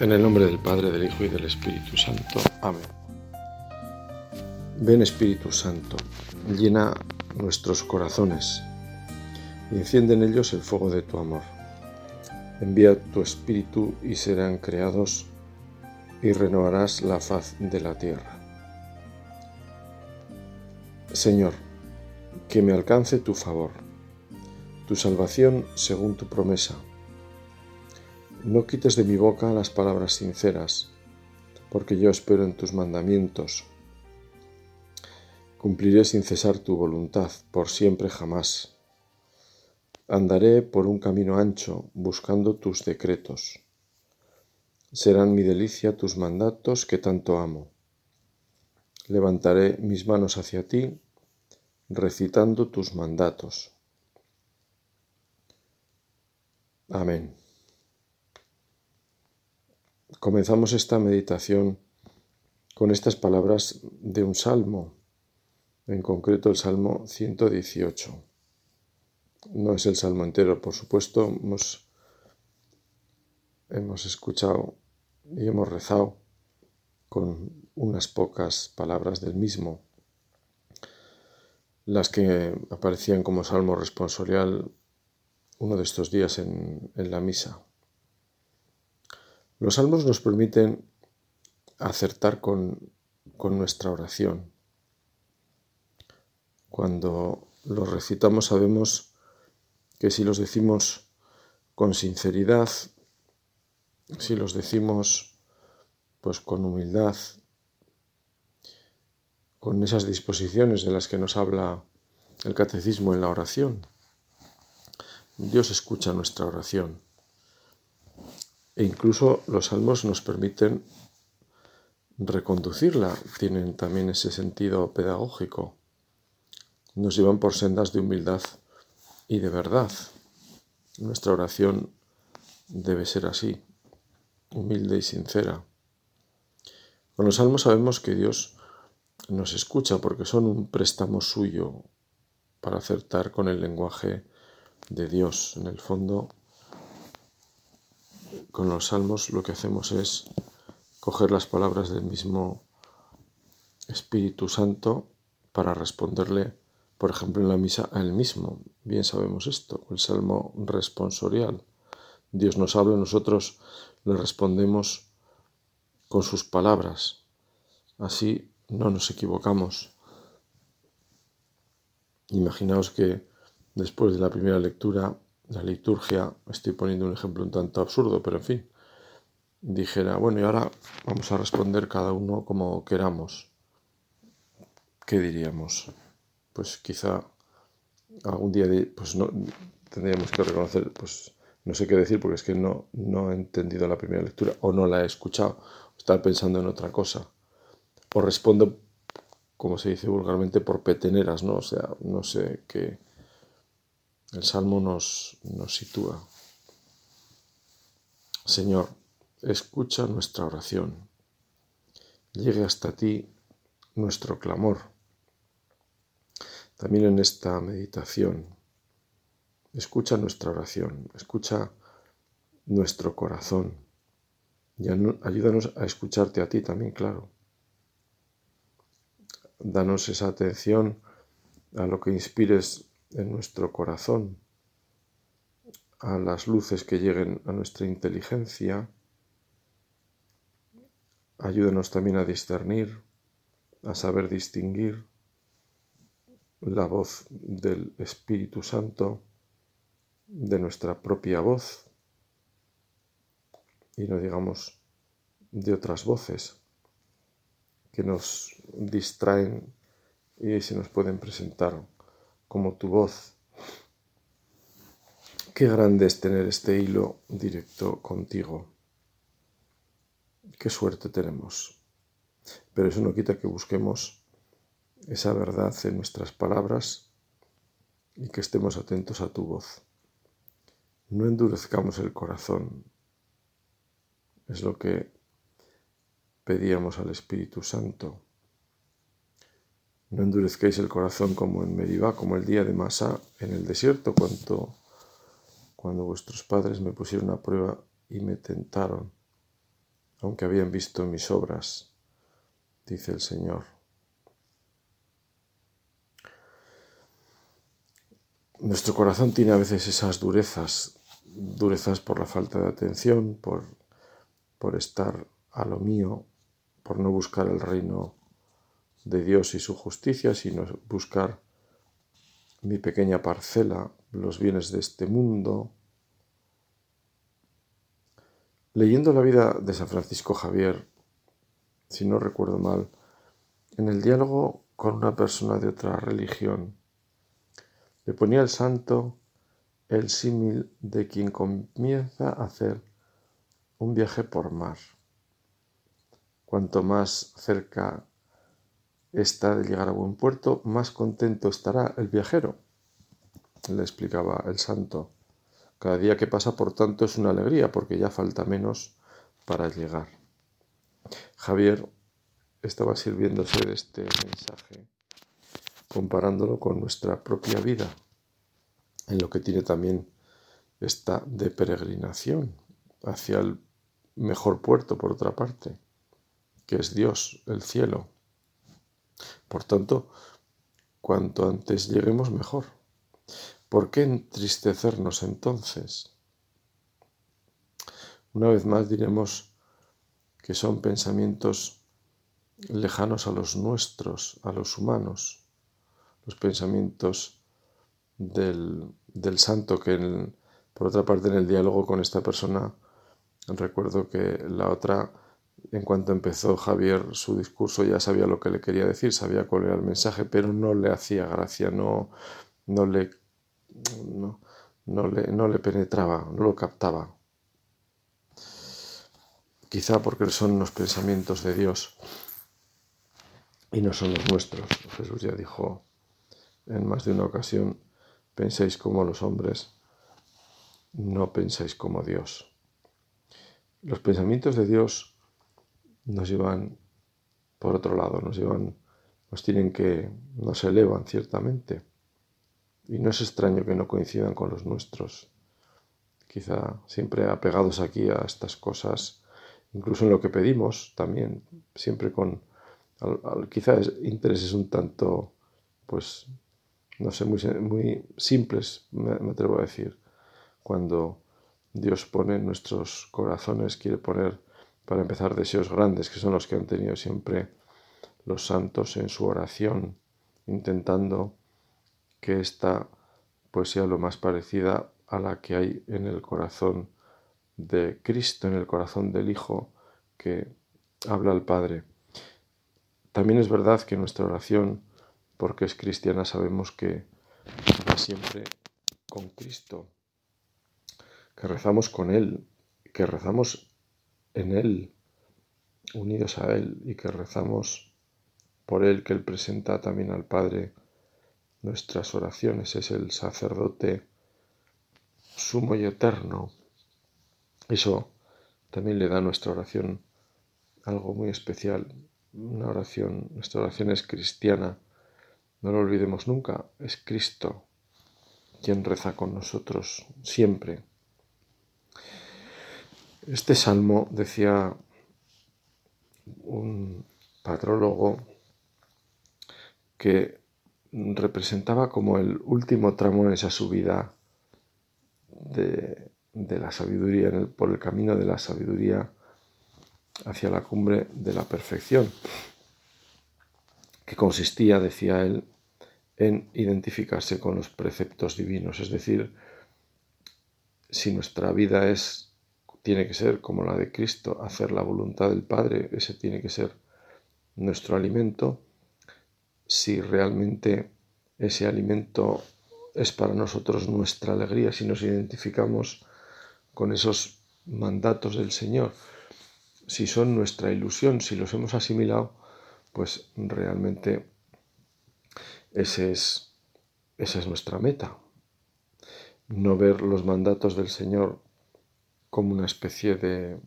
En el nombre del Padre, del Hijo y del Espíritu Santo. Amén. Ven Espíritu Santo, llena nuestros corazones y enciende en ellos el fuego de tu amor. Envía tu Espíritu y serán creados y renovarás la faz de la tierra. Señor, que me alcance tu favor, tu salvación según tu promesa no quites de mi boca las palabras sinceras, porque yo espero en tus mandamientos. Cumpliré sin cesar tu voluntad, por siempre jamás. Andaré por un camino ancho, buscando tus decretos. Serán mi delicia tus mandatos que tanto amo. Levantaré mis manos hacia ti, recitando tus mandatos. Amén. Comenzamos esta meditación con estas palabras de un salmo, en concreto el Salmo 118. No es el salmo entero, por supuesto, hemos, hemos escuchado y hemos rezado con unas pocas palabras del mismo, las que aparecían como salmo responsorial uno de estos días en, en la misa. Los salmos nos permiten acertar con, nuestra oración. Cuando los recitamos sabemos que si los decimos con sinceridad, si los decimos pues con humildad, con esas disposiciones de las que nos habla el catecismo en la oración, Dios escucha nuestra oración. E incluso los salmos nos permiten reconducirla, tienen también ese sentido pedagógico. Nos llevan por sendas de humildad y de verdad. Nuestra oración debe ser así, humilde y sincera. Con los salmos sabemos que Dios nos escucha porque son un préstamo suyo para acertar con el lenguaje de Dios. En el fondo, con los salmos lo que hacemos es coger las palabras del mismo Espíritu Santo para responderle, por ejemplo, en la misa a él mismo. Bien sabemos esto, el salmo responsorial. Dios nos habla, nosotros le respondemos con sus palabras. Así no nos equivocamos. Imaginaos que después de la primera lectura la liturgia, estoy poniendo un ejemplo un tanto absurdo, pero en fin, dijera, bueno, y ahora vamos a responder cada uno como queramos. ¿Qué diríamos? Pues quizá algún día pues no, tendríamos que reconocer, pues no sé qué decir porque es que no, no he entendido la primera lectura o no la he escuchado, estar pensando en otra cosa. O respondo, como se dice vulgarmente, por peteneras, ¿no? O sea, no sé qué el Salmo nos, nos sitúa. Señor, escucha nuestra oración. Llegue hasta ti nuestro clamor. También en esta meditación, escucha nuestra oración, escucha nuestro corazón y ayúdanos a escucharte a ti también, claro. Danos esa atención a lo que inspires en nuestro corazón, a las luces que lleguen a nuestra inteligencia. Ayúdanos también a discernir, a saber distinguir la voz del Espíritu Santo de nuestra propia voz y no digamos de otras voces que nos distraen y se nos pueden presentar como tu voz. Qué grande es tener este hilo directo contigo. Qué suerte tenemos. Pero eso no quita que busquemos esa verdad en nuestras palabras y que estemos atentos a tu voz. No endurezcamos el corazón. Es lo que pedíamos al Espíritu Santo no endurezcáis el corazón como en Meribá, como el día de Masa en el desierto, cuando, cuando vuestros padres me pusieron a prueba y me tentaron. aunque habían visto mis obras, dice el Señor. Nuestro corazón tiene a veces esas durezas, durezas por la falta de atención, por, por estar a lo mío, por no buscar el reino de Dios y su justicia, sino buscar mi pequeña parcela, los bienes de este mundo. Leyendo la vida de San Francisco Javier, si no recuerdo mal, en el diálogo con una persona de otra religión, le ponía el santo el símil de quien comienza a hacer un viaje por mar. Cuanto más cerca está de llegar a buen puerto, más contento estará el viajero, le explicaba el santo. Cada día que pasa, por tanto, es una alegría, porque ya falta menos para llegar. Javier estaba sirviéndose de este mensaje, comparándolo con nuestra propia vida, en lo que tiene también esta de peregrinación hacia el mejor puerto, por otra parte, que es Dios, el cielo. Por tanto, cuanto antes lleguemos mejor. ¿Por qué entristecernos entonces? Una vez más diremos que son pensamientos lejanos a los nuestros, a los humanos, los pensamientos del, santo que por otra parte en el diálogo con esta persona recuerdo que la otra en cuanto empezó Javier su discurso ya sabía lo que le quería decir, sabía cuál era el mensaje, pero no le hacía gracia, no, no, le, no, le, no le penetraba, no lo captaba. Quizá porque son los pensamientos de Dios y no son los nuestros. Jesús ya dijo en más de una ocasión, penséis como los hombres, no penséis como Dios. Los pensamientos de Dios nos llevan por otro lado, nos llevan, nos tienen que, nos elevan ciertamente. Y no es extraño que no coincidan con los nuestros. Quizá siempre apegados aquí a estas cosas, incluso en lo que pedimos también, siempre con, quizás intereses un tanto, pues, no sé, muy, muy simples, me, me atrevo a decir, cuando Dios pone en nuestros corazones, quiere poner para empezar, deseos grandes, que son los que han tenido siempre los santos en su oración, intentando que esta pues sea lo más parecida a la que hay en el corazón de Cristo, en el corazón del Hijo que habla al Padre. También es verdad que nuestra oración, porque es cristiana, sabemos que va siempre con Cristo, que rezamos con Él, que rezamos en Él, unidos a Él y que rezamos por Él, que Él presenta también al Padre nuestras oraciones, es el sacerdote sumo y eterno. Eso también le da a nuestra oración algo muy especial, una oración, nuestra oración es cristiana, no lo olvidemos nunca, es Cristo quien reza con nosotros siempre. Este salmo, decía un patrólogo, que representaba como el último tramo en esa subida de, la sabiduría, por el camino de la sabiduría hacia la cumbre de la perfección, que consistía, decía él, en identificarse con los preceptos divinos, es decir, si nuestra vida es tiene que ser como la de Cristo, hacer la voluntad del Padre, ese tiene que ser nuestro alimento, si realmente ese alimento es para nosotros nuestra alegría, si nos identificamos con esos mandatos del Señor, si son nuestra ilusión, si los hemos asimilado, pues realmente ese es, esa es nuestra meta. No ver los mandatos del Señor como una especie de,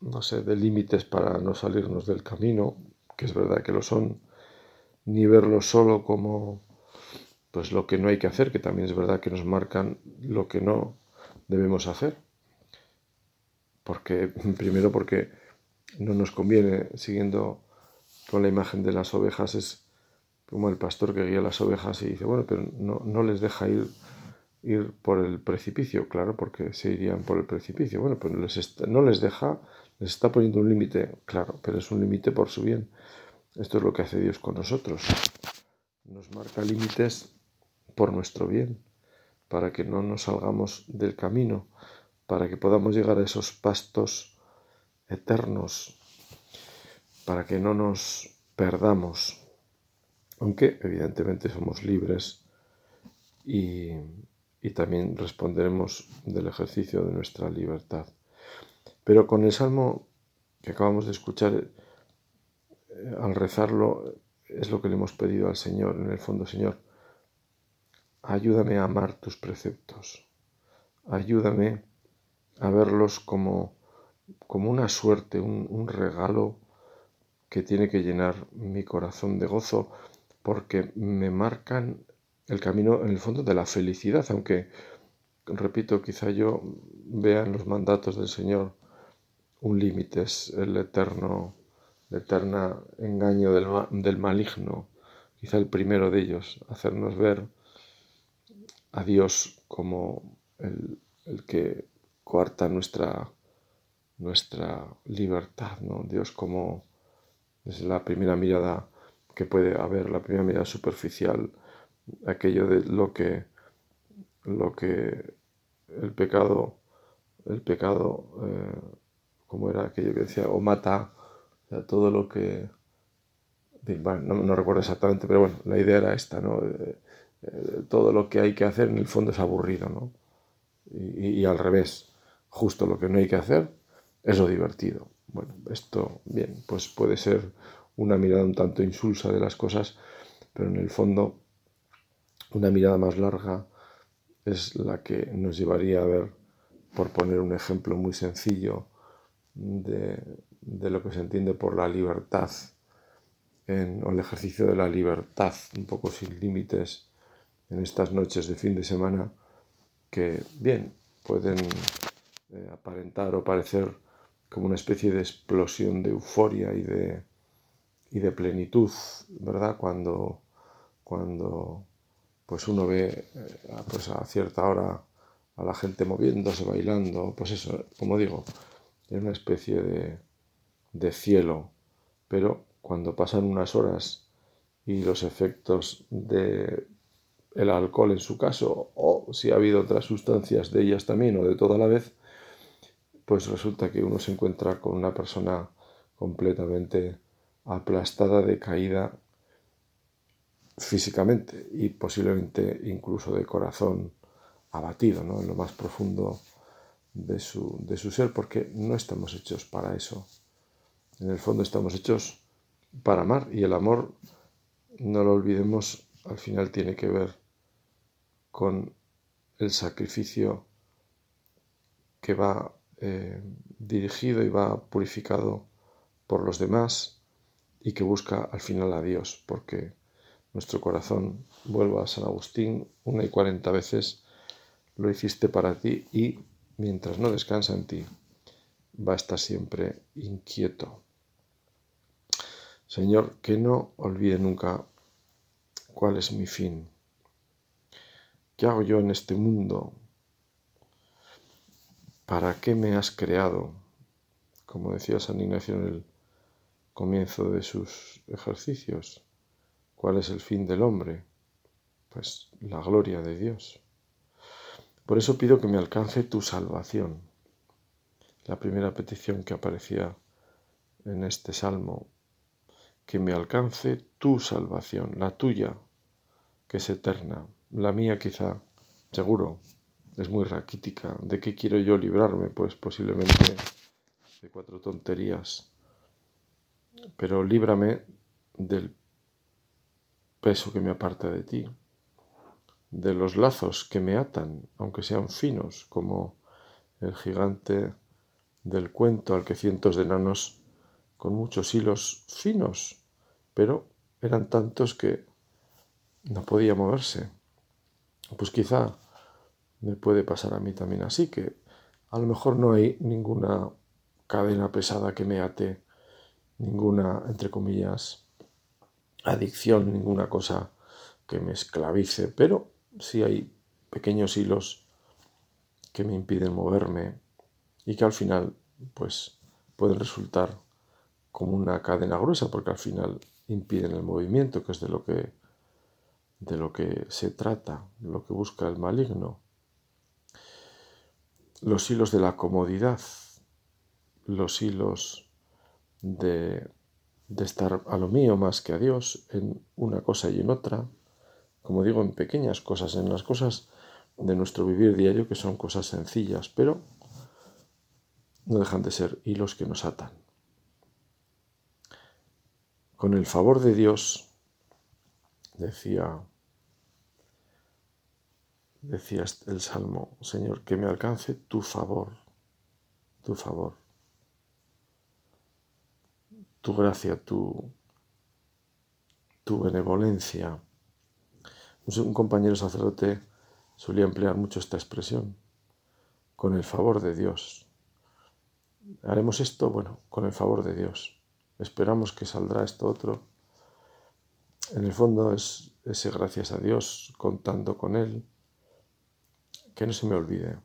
no sé, de límites para no salirnos del camino, que es verdad que lo son, ni verlo solo como pues lo que no hay que hacer, que también es verdad que nos marcan lo que no debemos hacer. porque primero porque no nos conviene, siguiendo con la imagen de las ovejas, es como el pastor que guía las ovejas y dice, bueno, pero no, no les deja ir, ir por el precipicio, claro, porque se irían por el precipicio. Bueno, pues les no les deja, les está poniendo un límite, claro, pero es un límite por su bien. Esto es lo que hace Dios con nosotros. Nos marca límites por nuestro bien, para que no nos salgamos del camino, para que podamos llegar a esos pastos eternos, para que no nos perdamos, aunque evidentemente somos libres y, y también responderemos del ejercicio de nuestra libertad. Pero con el salmo que acabamos de escuchar, eh, al rezarlo, es lo que le hemos pedido al Señor, en el fondo, Señor, ayúdame a amar tus preceptos, ayúdame a verlos como, como una suerte, un, regalo que tiene que llenar mi corazón de gozo, porque me marcan el camino en el fondo de la felicidad, aunque, repito, quizá yo vea en los mandatos del Señor un límite, es el eterno el engaño del, maligno, quizá el primero de ellos, hacernos ver a Dios como el, que coarta nuestra, nuestra libertad, ¿no? Dios como es la primera mirada que puede haber, la primera mirada superficial, aquello de lo que, lo que el pecado, el pecado, eh, como era aquello que decía, o mata todo lo que... no, recuerdo exactamente, pero bueno, la idea era esta, ¿no? Eh, eh, todo lo que hay que hacer en el fondo es aburrido, ¿no? Y, al revés, justo lo que no hay que hacer es lo divertido. Bueno, esto, bien, pues puede ser una mirada un tanto insulsa de las cosas, pero en el fondo una mirada más larga es la que nos llevaría a ver, por poner un ejemplo muy sencillo, de, de lo que se entiende por la libertad en, o el ejercicio de la libertad, un poco sin límites en estas noches de fin de semana que, bien, pueden eh, aparentar o parecer como una especie de explosión de euforia y de, y de plenitud, ¿verdad? Cuando, cuando pues uno ve eh, pues a cierta hora a la gente moviéndose, bailando, pues eso, como digo, es una especie de, de cielo, pero cuando pasan unas horas y los efectos de el alcohol en su caso, o si ha habido otras sustancias de ellas también, o de toda la vez, pues resulta que uno se encuentra con una persona completamente aplastada, decaída físicamente y posiblemente incluso de corazón abatido, ¿no? en lo más profundo de su, de su ser, porque no estamos hechos para eso. En el fondo estamos hechos para amar y el amor, no lo olvidemos, al final tiene que ver con el sacrificio que va eh, dirigido y va purificado por los demás y que busca al final a Dios, porque nuestro corazón, vuelvo a San Agustín, una y cuarenta veces lo hiciste para ti y mientras no descansa en ti, va a estar siempre inquieto. Señor, que no olvide nunca cuál es mi fin. ¿Qué hago yo en este mundo? ¿Para qué me has creado? Como decía San Ignacio en el comienzo de sus ejercicios. ¿Cuál es el fin del hombre? Pues la gloria de Dios. Por eso pido que me alcance tu salvación. La primera petición que aparecía en este salmo que me alcance tu salvación, la tuya, que es eterna, la mía quizá, seguro, es muy raquítica. ¿De qué quiero yo librarme? Pues posiblemente de cuatro tonterías. Pero líbrame del peso que me aparta de ti, de los lazos que me atan, aunque sean finos, como el gigante del cuento al que cientos de enanos con muchos hilos finos, pero eran tantos que no podía moverse. Pues quizá me puede pasar a mí también así, que A lo mejor no hay ninguna cadena pesada que me ate, ninguna, entre comillas, adicción, ninguna cosa que me esclavice, pero sí hay pequeños hilos que me impiden moverme y que al final pues pueden resultar como una cadena gruesa porque al final impiden el movimiento, que es de lo que de lo que se trata, lo que busca el maligno. Los hilos de la comodidad, los hilos de, de estar a lo mío más que a Dios en una cosa y en otra, como digo, en pequeñas cosas, en las cosas de nuestro vivir diario que son cosas sencillas, pero no dejan de ser hilos que nos atan. Con el favor de Dios, decía, decía el Salmo, Señor, que me alcance tu favor, tu favor, tu gracia, tu, tu benevolencia. Un compañero sacerdote solía emplear mucho esta expresión, con el favor de Dios. Haremos esto, bueno, con el favor de Dios. Esperamos que saldrá esto otro. En el fondo es ese gracias a Dios, contando con Él. Que no se me olvide.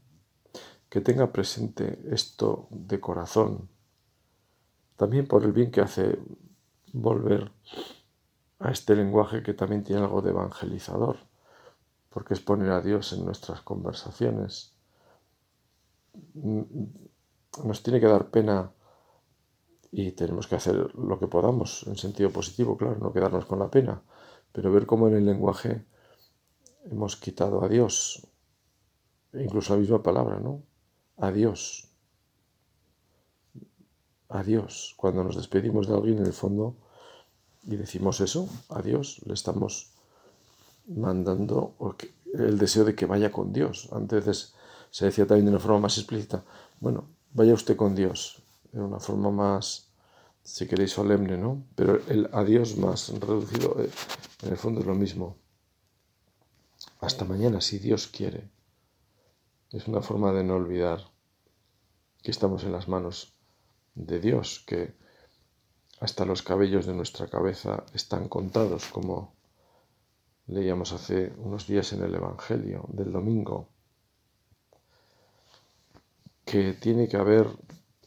Que tenga presente esto de corazón. También por el bien que hace volver a este lenguaje que también tiene algo de evangelizador porque es poner a Dios en nuestras conversaciones. Nos tiene que dar pena y tenemos que hacer lo que podamos en sentido positivo, claro, no quedarnos con la pena, pero ver cómo en el lenguaje hemos quitado a Dios, incluso la misma palabra, ¿no? Adiós. Adiós. Cuando nos despedimos de alguien, en el fondo, y decimos eso, adiós, le estamos mandando el deseo de que vaya con Dios. Antes se decía también de una forma más explícita, bueno, vaya usted con Dios, de una forma más, si queréis, solemne, ¿no? Pero el adiós más reducido, eh, en el fondo es lo mismo. Hasta mañana, si Dios quiere. Es una forma de no olvidar que estamos en las manos de Dios, que hasta los cabellos de nuestra cabeza están contados, como leíamos hace unos días en el Evangelio del domingo, que tiene que haber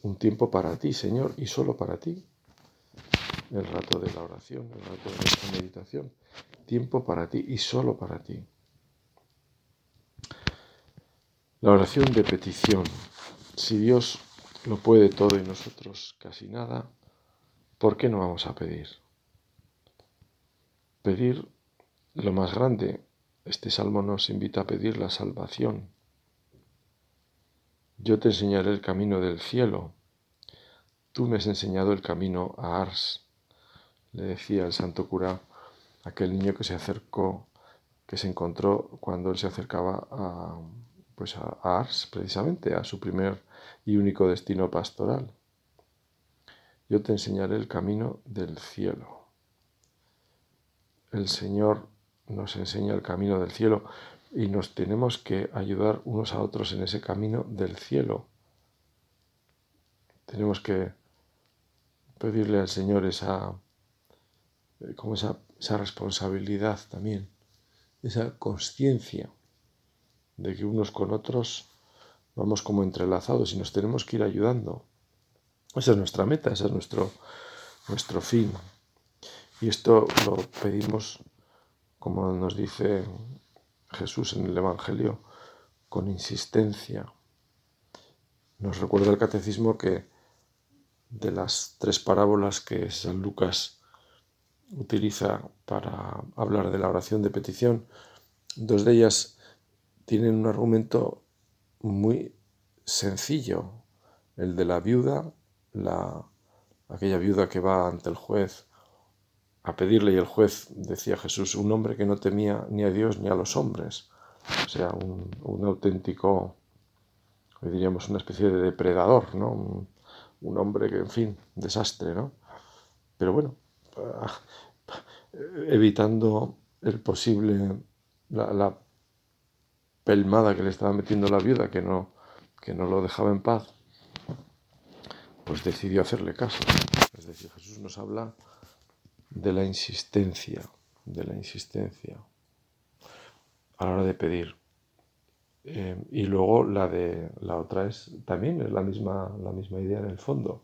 un tiempo para ti, Señor, y solo para ti. El rato de la oración, el rato de nuestra meditación. Tiempo para ti y solo para ti. La oración de petición. Si Dios lo puede todo y nosotros casi nada, ¿por qué no vamos a pedir? Pedir lo más grande, este salmo nos invita a pedir la salvación. Yo te enseñaré el camino del cielo. Tú me has enseñado el camino a Ars, le decía el santo cura aquel niño que se acercó, que se encontró cuando él se acercaba a, pues a Ars, precisamente, a su primer y único destino pastoral. Yo te enseñaré el camino del cielo. El Señor nos enseña el camino del cielo y nos tenemos que ayudar unos a otros en ese camino del cielo. Tenemos que pedirle al Señor esa, eh, como esa, esa responsabilidad también, esa conciencia de que unos con otros vamos como entrelazados y nos tenemos que ir ayudando. Esa es nuestra meta, ese es nuestro, nuestro fin. Y esto lo pedimos como nos dice Jesús en el Evangelio, con insistencia. Nos recuerda el catecismo que de las tres parábolas que San Lucas utiliza para hablar de la oración de petición, dos de ellas tienen un argumento muy sencillo, el de la viuda, la, aquella viuda que va ante el juez a pedirle y el juez, decía Jesús, un hombre que no temía ni a Dios ni a los hombres, o sea, un, auténtico, hoy diríamos una especie de depredador, ¿no? Un, hombre que, en fin, desastre, ¿no? Pero bueno, evitando el posible, la, pelmada que le estaba metiendo la viuda, que no, que no lo dejaba en paz, pues decidió hacerle caso. Es decir, Jesús nos habla de la insistencia, de la insistencia a la hora de pedir. Eh, y luego la de la otra es también es la misma, la misma idea en el fondo.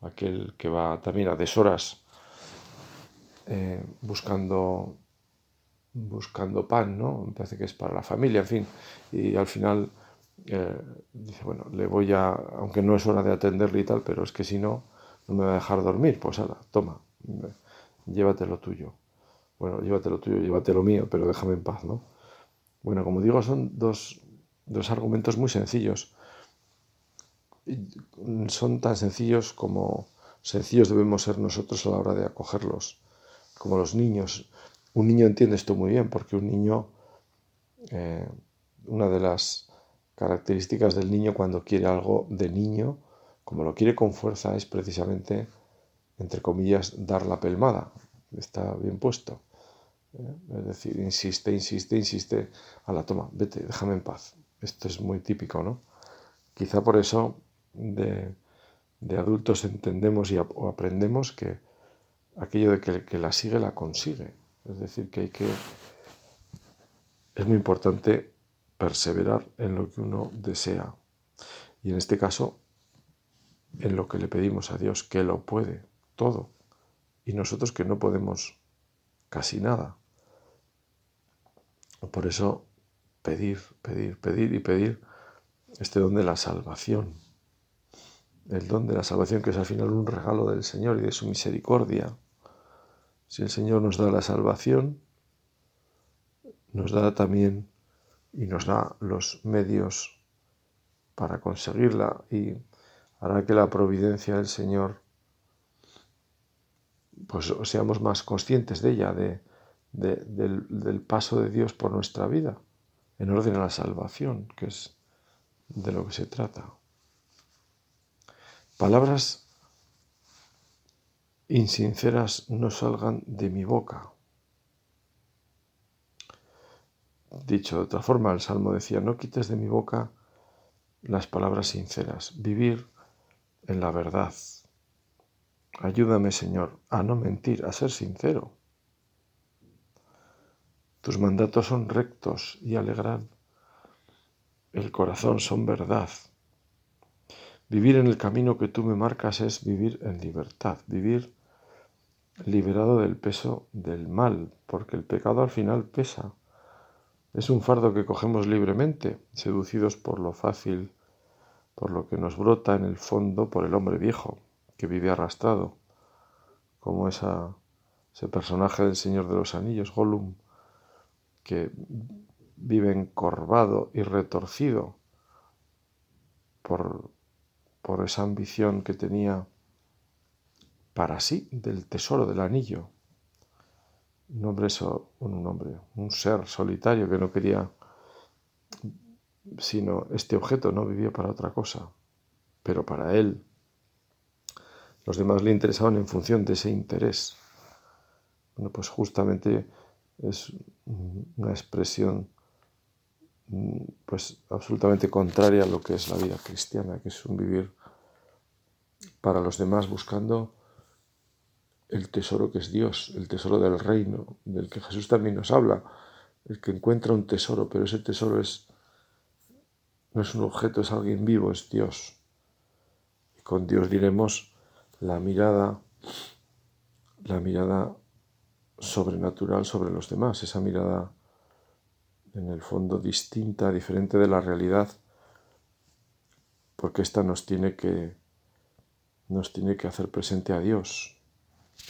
Aquel que va también a deshoras eh, buscando buscando pan, ¿no? Me parece que es para la familia, en fin. Y al final eh, dice, bueno, le voy a, aunque no es hora de atenderle y tal, pero es que si no, no me va a dejar dormir. Pues ahora, toma, llévate lo tuyo. Bueno, llévate lo tuyo, llévate lo mío, pero déjame en paz, ¿no? Bueno, como digo, son dos, dos argumentos muy sencillos. Son tan sencillos como sencillos debemos ser nosotros a la hora de acogerlos, como los niños. Un niño entiende esto muy bien, porque un niño, eh, una de las características del niño cuando quiere algo de niño, como lo quiere con fuerza, es precisamente, entre comillas, dar la pelmada. Está bien puesto. ¿eh? Es decir, insiste, insiste, insiste. A la toma, vete, déjame en paz. Esto es muy típico, ¿no? Quizá por eso de, adultos entendemos y aprendemos que aquello de que la sigue la consigue. Es decir, que hay que... Es muy importante perseverar en lo que uno desea. Y en este caso, en lo que le pedimos a Dios, que lo puede todo. Y nosotros que no podemos casi nada. Por eso, pedir, pedir, pedir y pedir este don de la salvación. El don de la salvación que es al final un regalo del Señor y de su misericordia. Si el Señor nos da la salvación, nos da también y nos da los medios para conseguirla y hará que la providencia del Señor pues seamos más conscientes de ella, de, del, del, paso de Dios por nuestra vida, en orden a la salvación, que es de lo que se trata. Palabras insinceras no salgan de mi boca. Dicho de otra forma, el Salmo decía, no quites de mi boca las palabras sinceras, vivir en la verdad. Ayúdame, Señor, a no mentir, a ser sincero. Tus mandatos son rectos y alegran el corazón, son verdad. Vivir en el camino que tú me marcas es vivir en libertad, vivir liberado del peso del mal, porque el pecado al final pesa. Es un fardo que cogemos libremente, seducidos por lo fácil, por lo que nos brota en el fondo por el hombre viejo, que vive arrastrado, como esa, ese personaje del Señor de los Anillos, Gollum, que vive encorvado y retorcido por, por esa ambición que tenía para sí del tesoro del anillo un hombre, un hombre, un ser solitario que no quería sino este objeto, no vivía para otra cosa, pero para él los demás le interesaban en función de ese interés. Bueno, pues justamente es una expresión pues absolutamente contraria a lo que es la vida cristiana, que es un vivir para los demás buscando el tesoro que es Dios, el tesoro del reino, del que Jesús también nos habla, el que encuentra un tesoro, pero ese tesoro es no es un objeto, es alguien vivo, es Dios. Y con Dios diremos la mirada, la mirada sobrenatural sobre los demás, esa mirada en el fondo distinta, diferente de la realidad, porque esta nos tiene que nos tiene que hacer presente a Dios,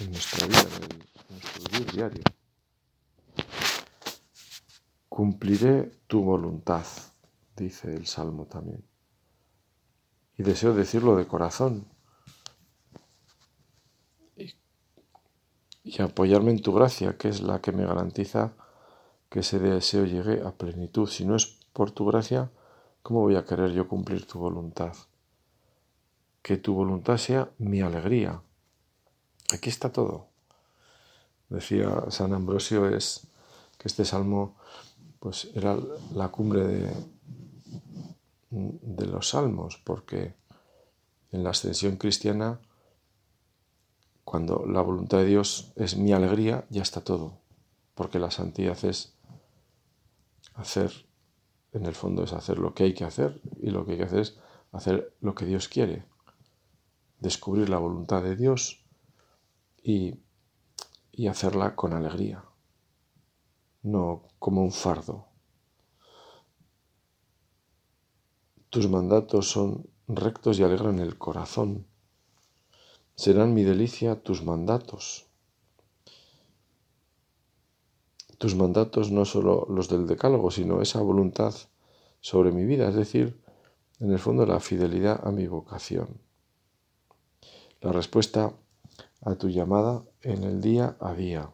en nuestra vida, en, nuestro vivir diario. Cumpliré tu voluntad, dice el Salmo también. Y deseo decirlo de corazón. Y, y apoyarme en tu gracia, que es la que me garantiza que ese deseo llegue a plenitud. Si no es por tu gracia, ¿cómo voy a querer yo cumplir tu voluntad? Que tu voluntad sea mi alegría Aquí está todo. Decía San Ambrosio es que este salmo pues era la cumbre de, de los salmos, porque en la ascensión cristiana, cuando la voluntad de Dios es mi alegría, ya está todo, porque la santidad es hacer, en el fondo es hacer lo que hay que hacer, y lo que hay que hacer es hacer lo que Dios quiere, descubrir la voluntad de Dios y, y hacerla con alegría, no como un fardo. Tus mandatos son rectos y alegran el corazón. Serán mi delicia tus mandatos. Tus mandatos no solo los del decálogo, sino esa voluntad sobre mi vida, es decir, en el fondo la fidelidad a mi vocación. La respuesta a tu llamada en el día a día.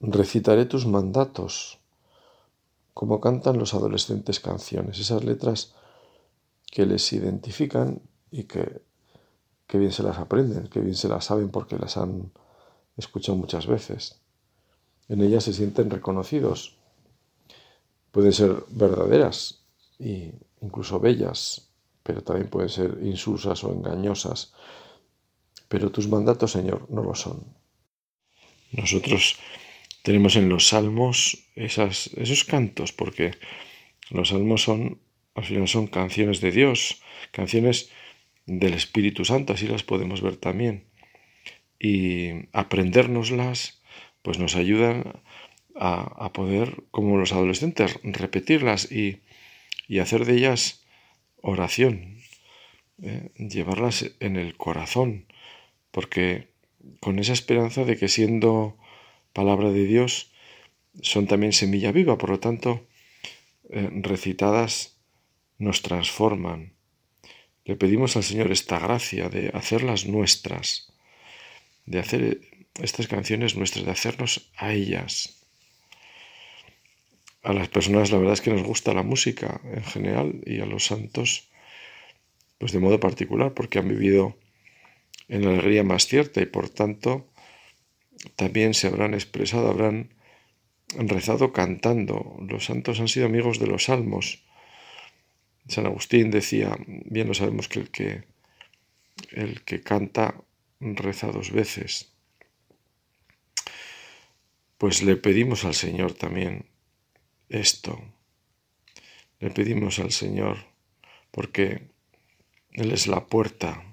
Recitaré tus mandatos como cantan los adolescentes canciones, esas letras que les identifican y que, bien se las aprenden, que bien se las saben porque las han escuchado muchas veces. En ellas se sienten reconocidos. Pueden ser verdaderas e incluso bellas, pero también pueden ser insulsas o engañosas. Pero tus mandatos, Señor, no lo son. Nosotros tenemos en los salmos esos cantos, porque los salmos son, al final son canciones de Dios, canciones del Espíritu Santo, así las podemos ver también. Y aprendérnoslas, pues nos ayudan a, poder, como los adolescentes, repetirlas y, hacer de ellas oración, ¿eh? llevarlas en el corazón, porque con esa esperanza de que siendo palabra de Dios son también semilla viva, por lo tanto, eh, recitadas nos transforman. Le pedimos al Señor esta gracia de hacerlas nuestras, de hacer estas canciones nuestras, de hacernos a ellas. A las personas la verdad es que nos gusta la música en general y a los santos pues de modo particular porque han vivido en la alegría más cierta y por tanto también se habrán expresado, habrán rezado cantando. Los santos han sido amigos de los salmos. San Agustín decía, bien lo sabemos que el que, el que canta reza dos veces. Pues le pedimos al Señor también esto. Le pedimos al Señor porque Él es la puerta.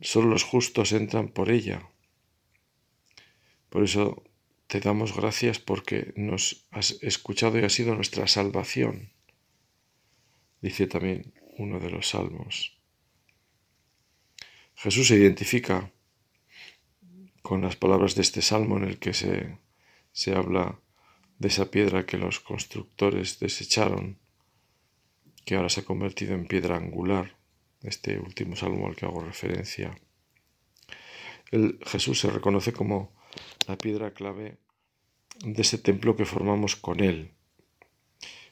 Solo los justos entran por ella. Por eso te damos gracias porque nos has escuchado y ha sido nuestra salvación. Dice también uno de los salmos. Jesús se identifica con las palabras de este salmo en el que se, se habla de esa piedra que los constructores desecharon, que ahora se ha convertido en piedra angular, este último salmo al que hago referencia. El, Jesús se reconoce como la piedra clave de ese templo que formamos con Él.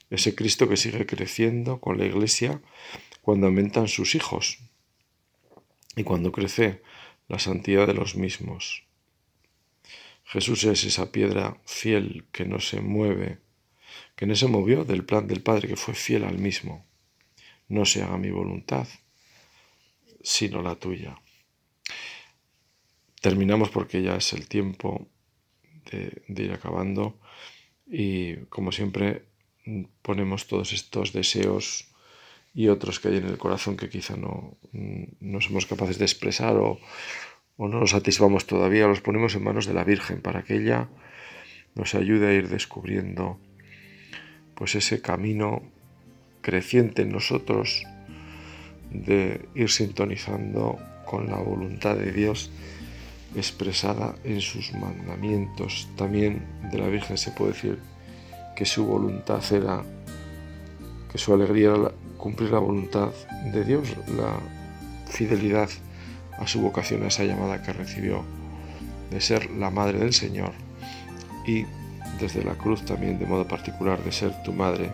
Ese Cristo que sigue creciendo con la Iglesia cuando aumentan sus hijos y cuando crece la santidad de los mismos. Jesús es esa piedra fiel que no se mueve, que no se movió del plan del Padre, que fue fiel al mismo. No se haga mi voluntad, sino la tuya. Terminamos porque ya es el tiempo de, ir acabando y como siempre ponemos todos estos deseos y otros que hay en el corazón que quizá no, no somos capaces de expresar o, o no los satisfamos todavía, los ponemos en manos de la Virgen para que ella nos ayude a ir descubriendo pues ese camino creciente en nosotros de ir sintonizando con la voluntad de Dios expresada en sus mandamientos. También de la Virgen se puede decir que su voluntad era, que su alegría era cumplir la voluntad de Dios, la fidelidad a su vocación, a esa llamada que recibió de ser la madre del Señor y desde la cruz también de modo particular de ser tu madre,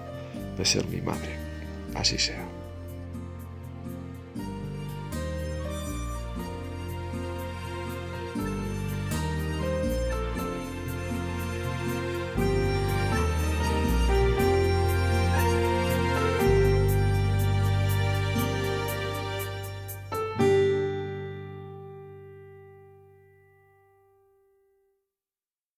de ser mi madre. Así sea.